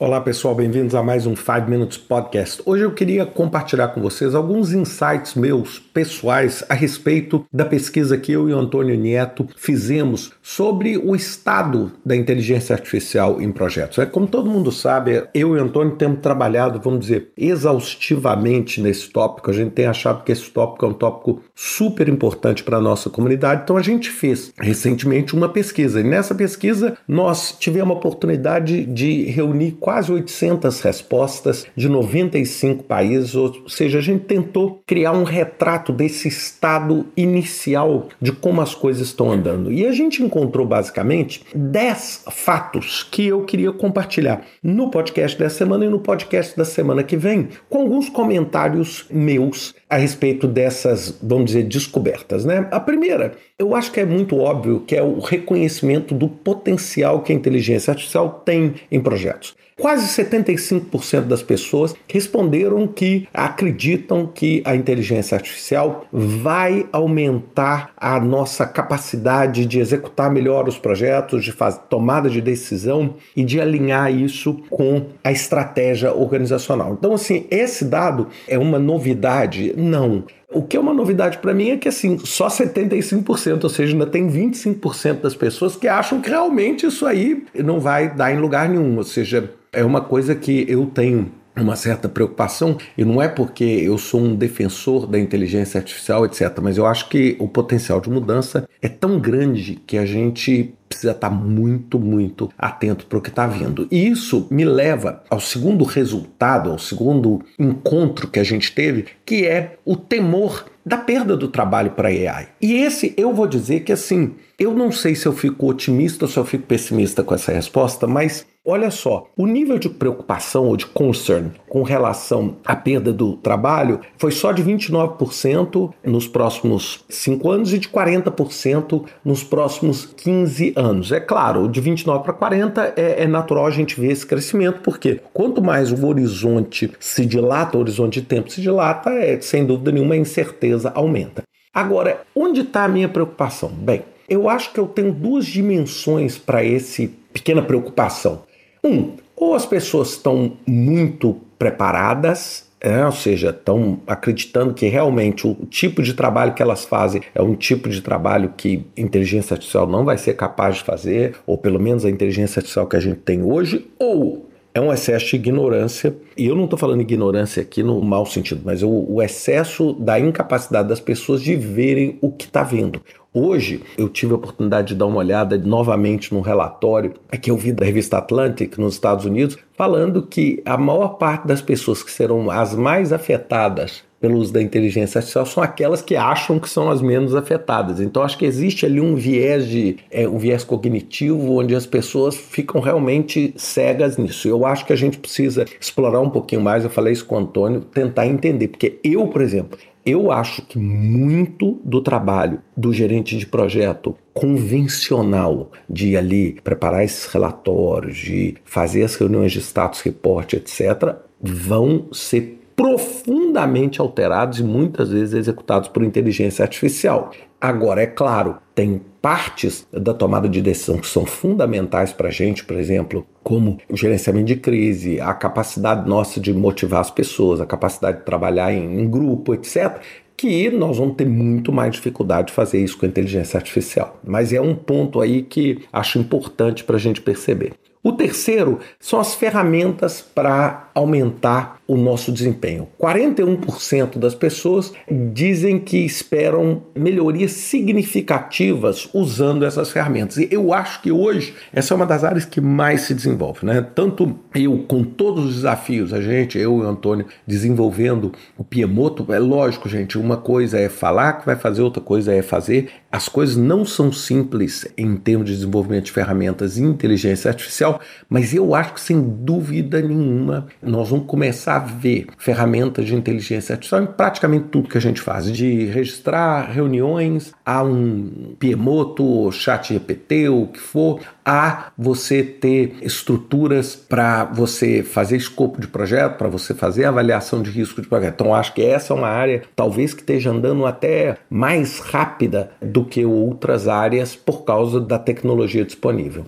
Olá pessoal, bem-vindos a mais um 5 Minutes Podcast. Hoje eu queria compartilhar com vocês alguns insights meus pessoais a respeito da pesquisa que eu e o Antônio Nieto fizemos sobre o estado da inteligência artificial em projetos. É como todo mundo sabe, eu e o Antônio temos trabalhado, vamos dizer, exaustivamente nesse tópico. A gente tem achado que esse tópico é um tópico super importante para a nossa comunidade. Então a gente fez recentemente uma pesquisa e nessa pesquisa nós tivemos a oportunidade de reunir quase 800 respostas de 95 países, ou seja, a gente tentou criar um retrato desse estado inicial de como as coisas estão andando. E a gente encontrou basicamente 10 fatos que eu queria compartilhar no podcast dessa semana e no podcast da semana que vem, com alguns comentários meus a respeito dessas, vamos dizer, descobertas. Né? A primeira, eu acho que é muito óbvio que é o reconhecimento do potencial que a inteligência artificial tem em projetos. Quase 75% das pessoas responderam que acreditam que a inteligência artificial vai aumentar a nossa capacidade de executar melhor os projetos, de fazer tomada de decisão e de alinhar isso com a estratégia organizacional. Então, assim, esse dado é uma novidade? Não. O que é uma novidade para mim é que assim, só 75%, ou seja, ainda tem 25% das pessoas que acham que realmente isso aí não vai dar em lugar nenhum, ou seja, é uma coisa que eu tenho uma certa preocupação, e não é porque eu sou um defensor da inteligência artificial, etc., mas eu acho que o potencial de mudança é tão grande que a gente precisa estar muito, muito atento para o que está vindo. E isso me leva ao segundo resultado, ao segundo encontro que a gente teve, que é o temor da perda do trabalho para AI. E esse eu vou dizer que assim, eu não sei se eu fico otimista ou se eu fico pessimista com essa resposta, mas Olha só, o nível de preocupação ou de concern com relação à perda do trabalho foi só de 29% nos próximos 5 anos e de 40% nos próximos 15 anos. É claro, de 29 para 40 é, é, natural a gente ver esse crescimento, porque quanto mais o horizonte se dilata, o horizonte de tempo se dilata, é, sem dúvida nenhuma a incerteza aumenta. Agora, onde está a minha preocupação? Bem, eu acho que eu tenho duas dimensões para esse pequena preocupação. Um, ou as pessoas estão muito preparadas, é, ou seja, estão acreditando que realmente o tipo de trabalho que elas fazem é um tipo de trabalho que inteligência artificial não vai ser capaz de fazer, ou pelo menos a inteligência artificial que a gente tem hoje, ou é um excesso de ignorância, e eu não estou falando ignorância aqui no mau sentido, mas o, o excesso da incapacidade das pessoas de verem o que está vendo. Hoje eu tive a oportunidade de dar uma olhada novamente num relatório que eu vi da revista Atlantic nos Estados Unidos, falando que a maior parte das pessoas que serão as mais afetadas pelo uso da inteligência artificial são aquelas que acham que são as menos afetadas. Então acho que existe ali um viés de é, um viés cognitivo onde as pessoas ficam realmente cegas nisso. Eu acho que a gente precisa explorar um pouquinho mais. Eu falei isso com o Antônio, tentar entender, porque eu, por exemplo, eu acho que muito do trabalho do gerente de projeto convencional de ali preparar esses relatórios, de fazer as reuniões de status report, etc., vão ser profundamente alterados e muitas vezes executados por inteligência artificial. Agora, é claro, tem partes da tomada de decisão que são fundamentais para a gente, por exemplo, como o gerenciamento de crise, a capacidade nossa de motivar as pessoas, a capacidade de trabalhar em, em grupo, etc., que nós vamos ter muito mais dificuldade de fazer isso com a inteligência artificial. Mas é um ponto aí que acho importante para a gente perceber. O terceiro são as ferramentas para aumentar o nosso desempenho. 41% das pessoas dizem que esperam melhorias significativas usando essas ferramentas. E eu acho que hoje essa é uma das áreas que mais se desenvolve, né? Tanto eu com todos os desafios, a gente, eu e o Antônio desenvolvendo o Piemoto, é lógico, gente, uma coisa é falar que vai fazer, outra coisa é fazer. As coisas não são simples em termos de desenvolvimento de ferramentas e inteligência artificial, mas eu acho que sem dúvida nenhuma nós vamos começar a ver ferramentas de inteligência artificial em praticamente tudo que a gente faz, de registrar reuniões a um Piemoto, chat GPT, o que for, a você ter estruturas para você fazer escopo de projeto, para você fazer avaliação de risco de projeto. Então, acho que essa é uma área talvez que esteja andando até mais rápida do que outras áreas por causa da tecnologia disponível.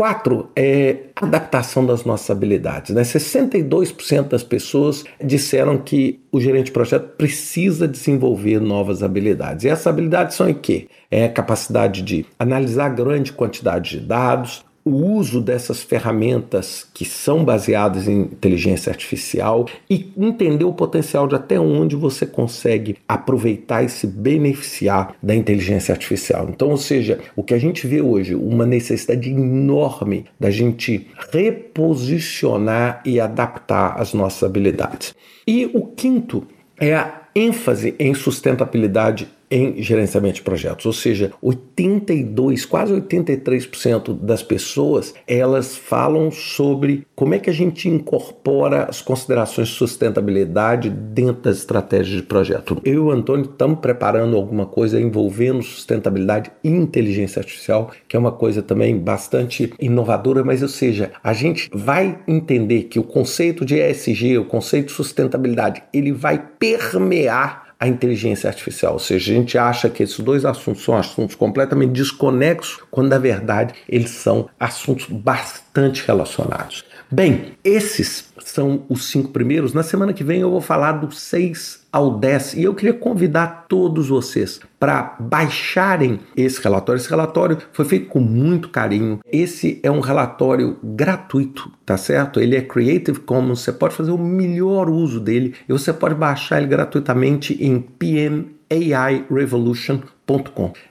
O 4 é adaptação das nossas habilidades. Né? 62% das pessoas disseram que o gerente de projeto precisa desenvolver novas habilidades. E essas habilidades são em quê? É a capacidade de analisar grande quantidade de dados, o uso dessas ferramentas que são baseadas em inteligência artificial e entender o potencial de até onde você consegue aproveitar e se beneficiar da inteligência artificial. Então, ou seja, o que a gente vê hoje, uma necessidade enorme da gente reposicionar e adaptar as nossas habilidades. E o quinto é a ênfase em sustentabilidade em gerenciamento de projetos, ou seja, 82, quase 83% das pessoas, elas falam sobre como é que a gente incorpora as considerações de sustentabilidade dentro das estratégias de projeto. Eu e o Antônio estamos preparando alguma coisa envolvendo sustentabilidade e inteligência artificial, que é uma coisa também bastante inovadora, mas ou seja, a gente vai entender que o conceito de ESG, o conceito de sustentabilidade, ele vai permear a inteligência artificial. Ou seja, a gente acha que esses dois assuntos são assuntos completamente desconexos, quando na verdade eles são assuntos bastante relacionados. Bem, esses são os cinco primeiros. Na semana que vem eu vou falar dos seis ao 10 e eu queria convidar todos vocês para baixarem esse relatório. Esse relatório foi feito com muito carinho. Esse é um relatório gratuito, tá certo? Ele é Creative Commons, você pode fazer o melhor uso dele e você pode baixar ele gratuitamente em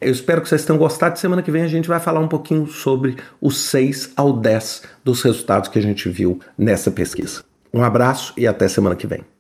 Eu espero que vocês tenham gostado. Semana que vem a gente vai falar um pouquinho sobre os 6 ao 10 dos resultados que a gente viu nessa pesquisa. Um abraço e até semana que vem.